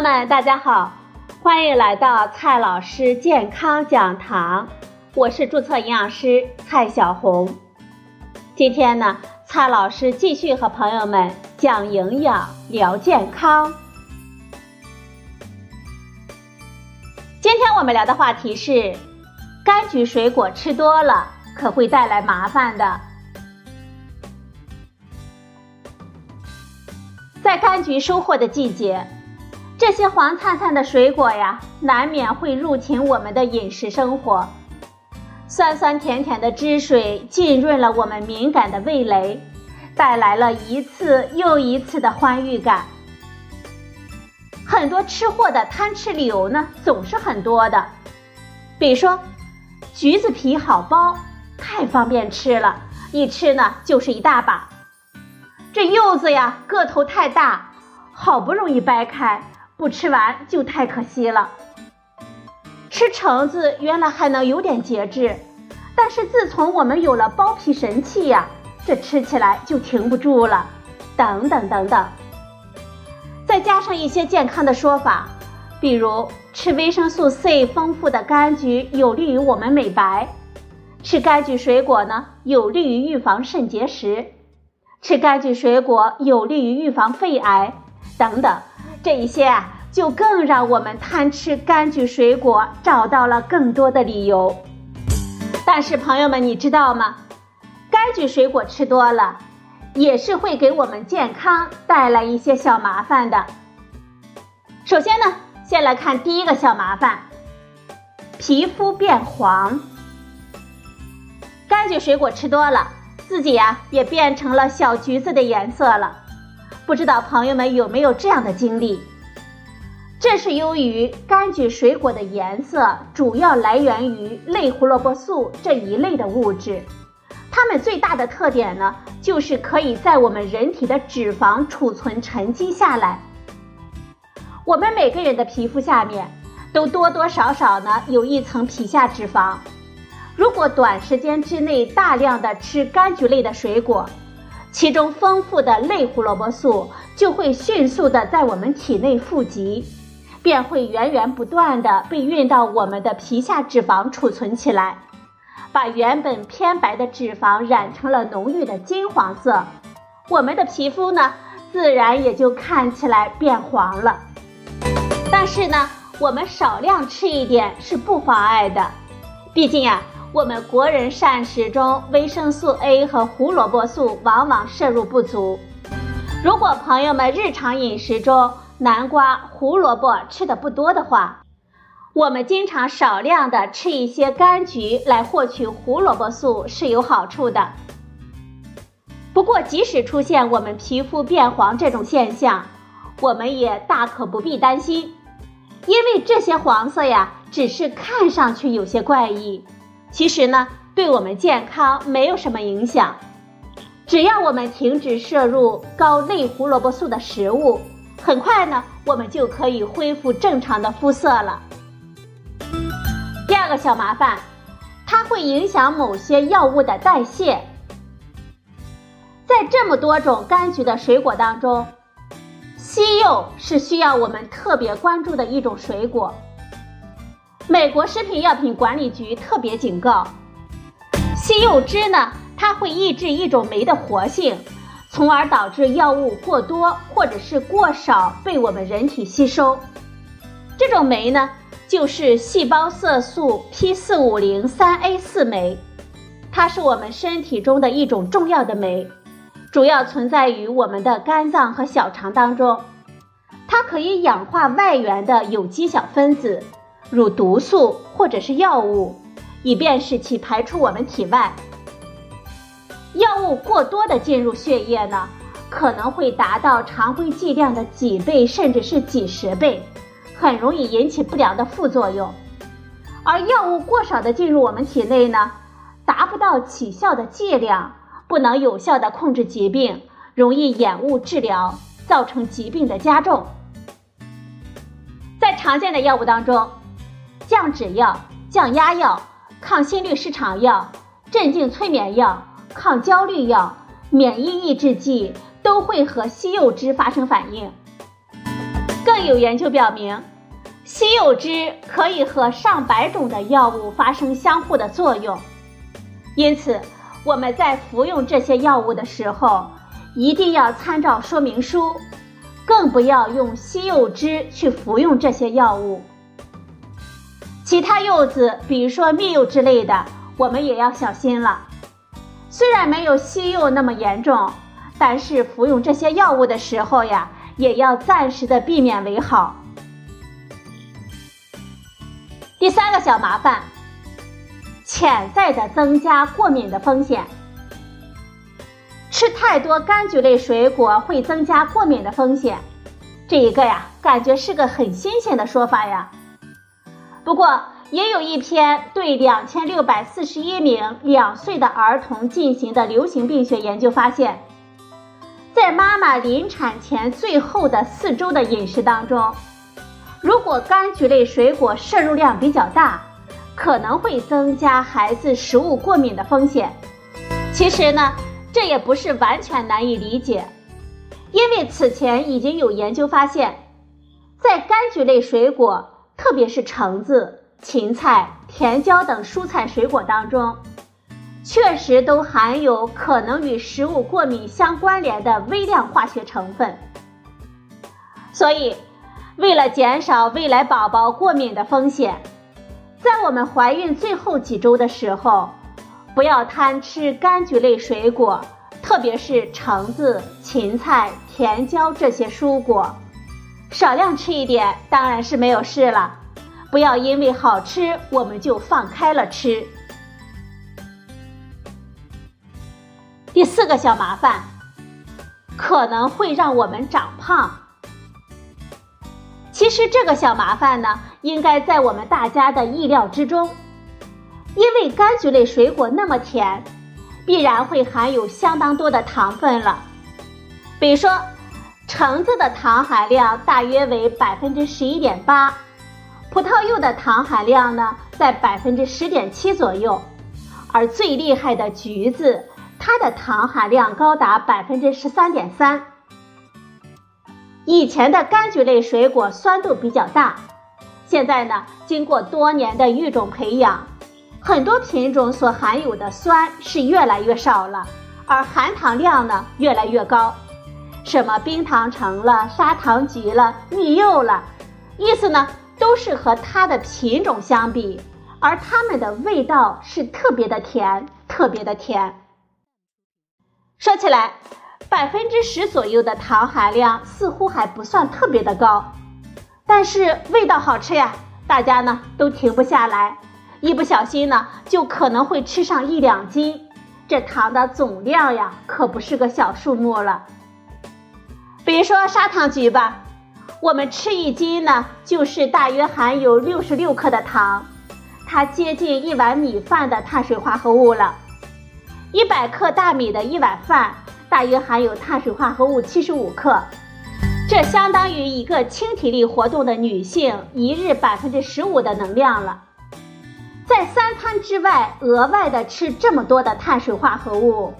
朋友们，大家好，欢迎来到蔡老师健康讲堂，我是注册营养师蔡小红。今天呢，蔡老师继续和朋友们讲营养、聊健康。今天我们聊的话题是：柑橘水果吃多了可会带来麻烦的。在柑橘收获的季节。这些黄灿灿的水果呀，难免会入侵我们的饮食生活。酸酸甜甜的汁水浸润了我们敏感的味蕾，带来了一次又一次的欢愉感。很多吃货的贪吃理由呢，总是很多的。比如说，橘子皮好剥，太方便吃了，一吃呢就是一大把。这柚子呀，个头太大，好不容易掰开。不吃完就太可惜了。吃橙子原来还能有点节制，但是自从我们有了剥皮神器呀，这吃起来就停不住了。等等等等，再加上一些健康的说法，比如吃维生素 C 丰富的柑橘有利于我们美白，吃柑橘水果呢有利于预防肾结石，吃柑橘水果有利于预防肺癌，等等。这一些啊，就更让我们贪吃柑橘水果找到了更多的理由。但是朋友们，你知道吗？柑橘水果吃多了，也是会给我们健康带来一些小麻烦的。首先呢，先来看第一个小麻烦：皮肤变黄。柑橘水果吃多了，自己呀也变成了小橘子的颜色了。不知道朋友们有没有这样的经历？这是由于柑橘水果的颜色主要来源于类胡萝卜素这一类的物质，它们最大的特点呢，就是可以在我们人体的脂肪储存沉积下来。我们每个人的皮肤下面都多多少少呢有一层皮下脂肪，如果短时间之内大量的吃柑橘类的水果。其中丰富的类胡萝卜素就会迅速的在我们体内富集，便会源源不断的被运到我们的皮下脂肪储存起来，把原本偏白的脂肪染成了浓郁的金黄色，我们的皮肤呢，自然也就看起来变黄了。但是呢，我们少量吃一点是不妨碍的，毕竟呀。我们国人膳食中维生素 A 和胡萝卜素往往摄入不足。如果朋友们日常饮食中南瓜、胡萝卜吃的不多的话，我们经常少量的吃一些柑橘来获取胡萝卜素是有好处的。不过，即使出现我们皮肤变黄这种现象，我们也大可不必担心，因为这些黄色呀，只是看上去有些怪异。其实呢，对我们健康没有什么影响。只要我们停止摄入高类胡萝卜素的食物，很快呢，我们就可以恢复正常的肤色了。第二个小麻烦，它会影响某些药物的代谢。在这么多种柑橘的水果当中，西柚是需要我们特别关注的一种水果。美国食品药品管理局特别警告，西柚汁呢，它会抑制一种酶的活性，从而导致药物过多或者是过少被我们人体吸收。这种酶呢，就是细胞色素 P 四五零三 A 四酶，它是我们身体中的一种重要的酶，主要存在于我们的肝脏和小肠当中，它可以氧化外源的有机小分子。如毒素或者是药物，以便使其排出我们体外。药物过多的进入血液呢，可能会达到常规剂量的几倍甚至是几十倍，很容易引起不良的副作用。而药物过少的进入我们体内呢，达不到起效的剂量，不能有效的控制疾病，容易延误治疗，造成疾病的加重。在常见的药物当中，降脂药、降压药、抗心律失常药、镇静催眠药、抗焦虑药、免疫抑制剂都会和西柚汁发生反应。更有研究表明，西柚汁可以和上百种的药物发生相互的作用。因此，我们在服用这些药物的时候，一定要参照说明书，更不要用西柚汁去服用这些药物。其他柚子，比如说蜜柚之类的，我们也要小心了。虽然没有西柚那么严重，但是服用这些药物的时候呀，也要暂时的避免为好。第三个小麻烦，潜在的增加过敏的风险。吃太多柑橘类水果会增加过敏的风险，这一个呀，感觉是个很新鲜的说法呀。不过，也有一篇对两千六百四十一名两岁的儿童进行的流行病学研究发现，在妈妈临产前最后的四周的饮食当中，如果柑橘类水果摄入量比较大，可能会增加孩子食物过敏的风险。其实呢，这也不是完全难以理解，因为此前已经有研究发现，在柑橘类水果。特别是橙子、芹菜、甜椒等蔬菜水果当中，确实都含有可能与食物过敏相关联的微量化学成分。所以，为了减少未来宝宝过敏的风险，在我们怀孕最后几周的时候，不要贪吃柑橘类水果，特别是橙子、芹菜、甜椒这些蔬果。少量吃一点当然是没有事了，不要因为好吃我们就放开了吃。第四个小麻烦，可能会让我们长胖。其实这个小麻烦呢，应该在我们大家的意料之中，因为柑橘类水果那么甜，必然会含有相当多的糖分了，比如说。橙子的糖含量大约为百分之十一点八，葡萄柚的糖含量呢在百分之十点七左右，而最厉害的橘子，它的糖含量高达百分之十三点三。以前的柑橘类水果酸度比较大，现在呢经过多年的育种培养，很多品种所含有的酸是越来越少了，而含糖量呢越来越高。什么冰糖橙了、砂糖橘了、蜜柚了，意思呢都是和它的品种相比，而它们的味道是特别的甜，特别的甜。说起来，百分之十左右的糖含量似乎还不算特别的高，但是味道好吃呀，大家呢都停不下来，一不小心呢就可能会吃上一两斤，这糖的总量呀可不是个小数目了。比如说砂糖橘吧，我们吃一斤呢，就是大约含有六十六克的糖，它接近一碗米饭的碳水化合物了。一百克大米的一碗饭，大约含有碳水化合物七十五克，这相当于一个轻体力活动的女性一日百分之十五的能量了。在三餐之外额外的吃这么多的碳水化合物。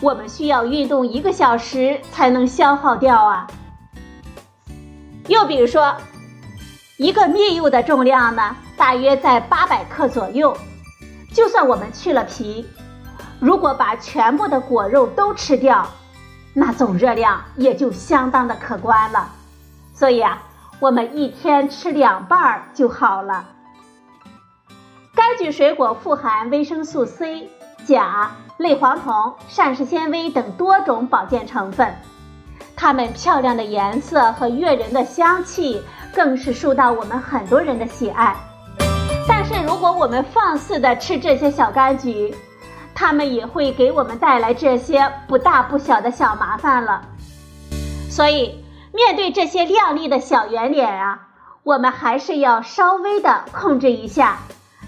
我们需要运动一个小时才能消耗掉啊。又比如说，一个蜜柚的重量呢，大约在八百克左右。就算我们去了皮，如果把全部的果肉都吃掉，那总热量也就相当的可观了。所以啊，我们一天吃两瓣儿就好了。柑橘水果富含维生素 C、钾。类黄酮、膳食纤维等多种保健成分，它们漂亮的颜色和悦人的香气，更是受到我们很多人的喜爱。但是，如果我们放肆的吃这些小柑橘，它们也会给我们带来这些不大不小的小麻烦了。所以，面对这些靓丽的小圆脸啊，我们还是要稍微的控制一下，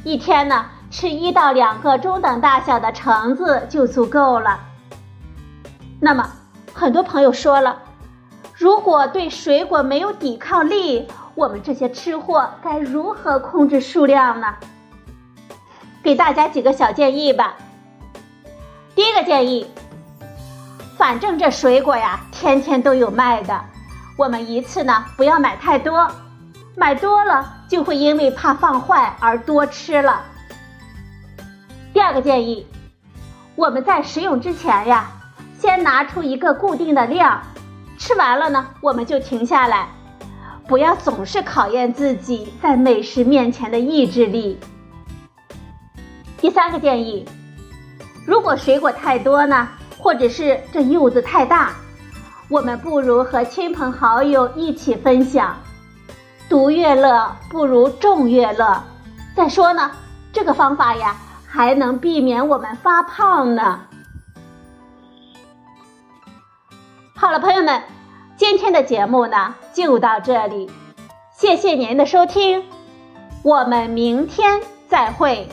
一天呢。吃一到两个中等大小的橙子就足够了。那么，很多朋友说了，如果对水果没有抵抗力，我们这些吃货该如何控制数量呢？给大家几个小建议吧。第一个建议，反正这水果呀，天天都有卖的，我们一次呢不要买太多，买多了就会因为怕放坏而多吃了。第二个建议，我们在食用之前呀，先拿出一个固定的量，吃完了呢，我们就停下来，不要总是考验自己在美食面前的意志力。第三个建议，如果水果太多呢，或者是这柚子太大，我们不如和亲朋好友一起分享。独乐乐不如众乐乐。再说呢，这个方法呀，还能避免我们发胖呢。好了，朋友们，今天的节目呢就到这里，谢谢您的收听，我们明天再会。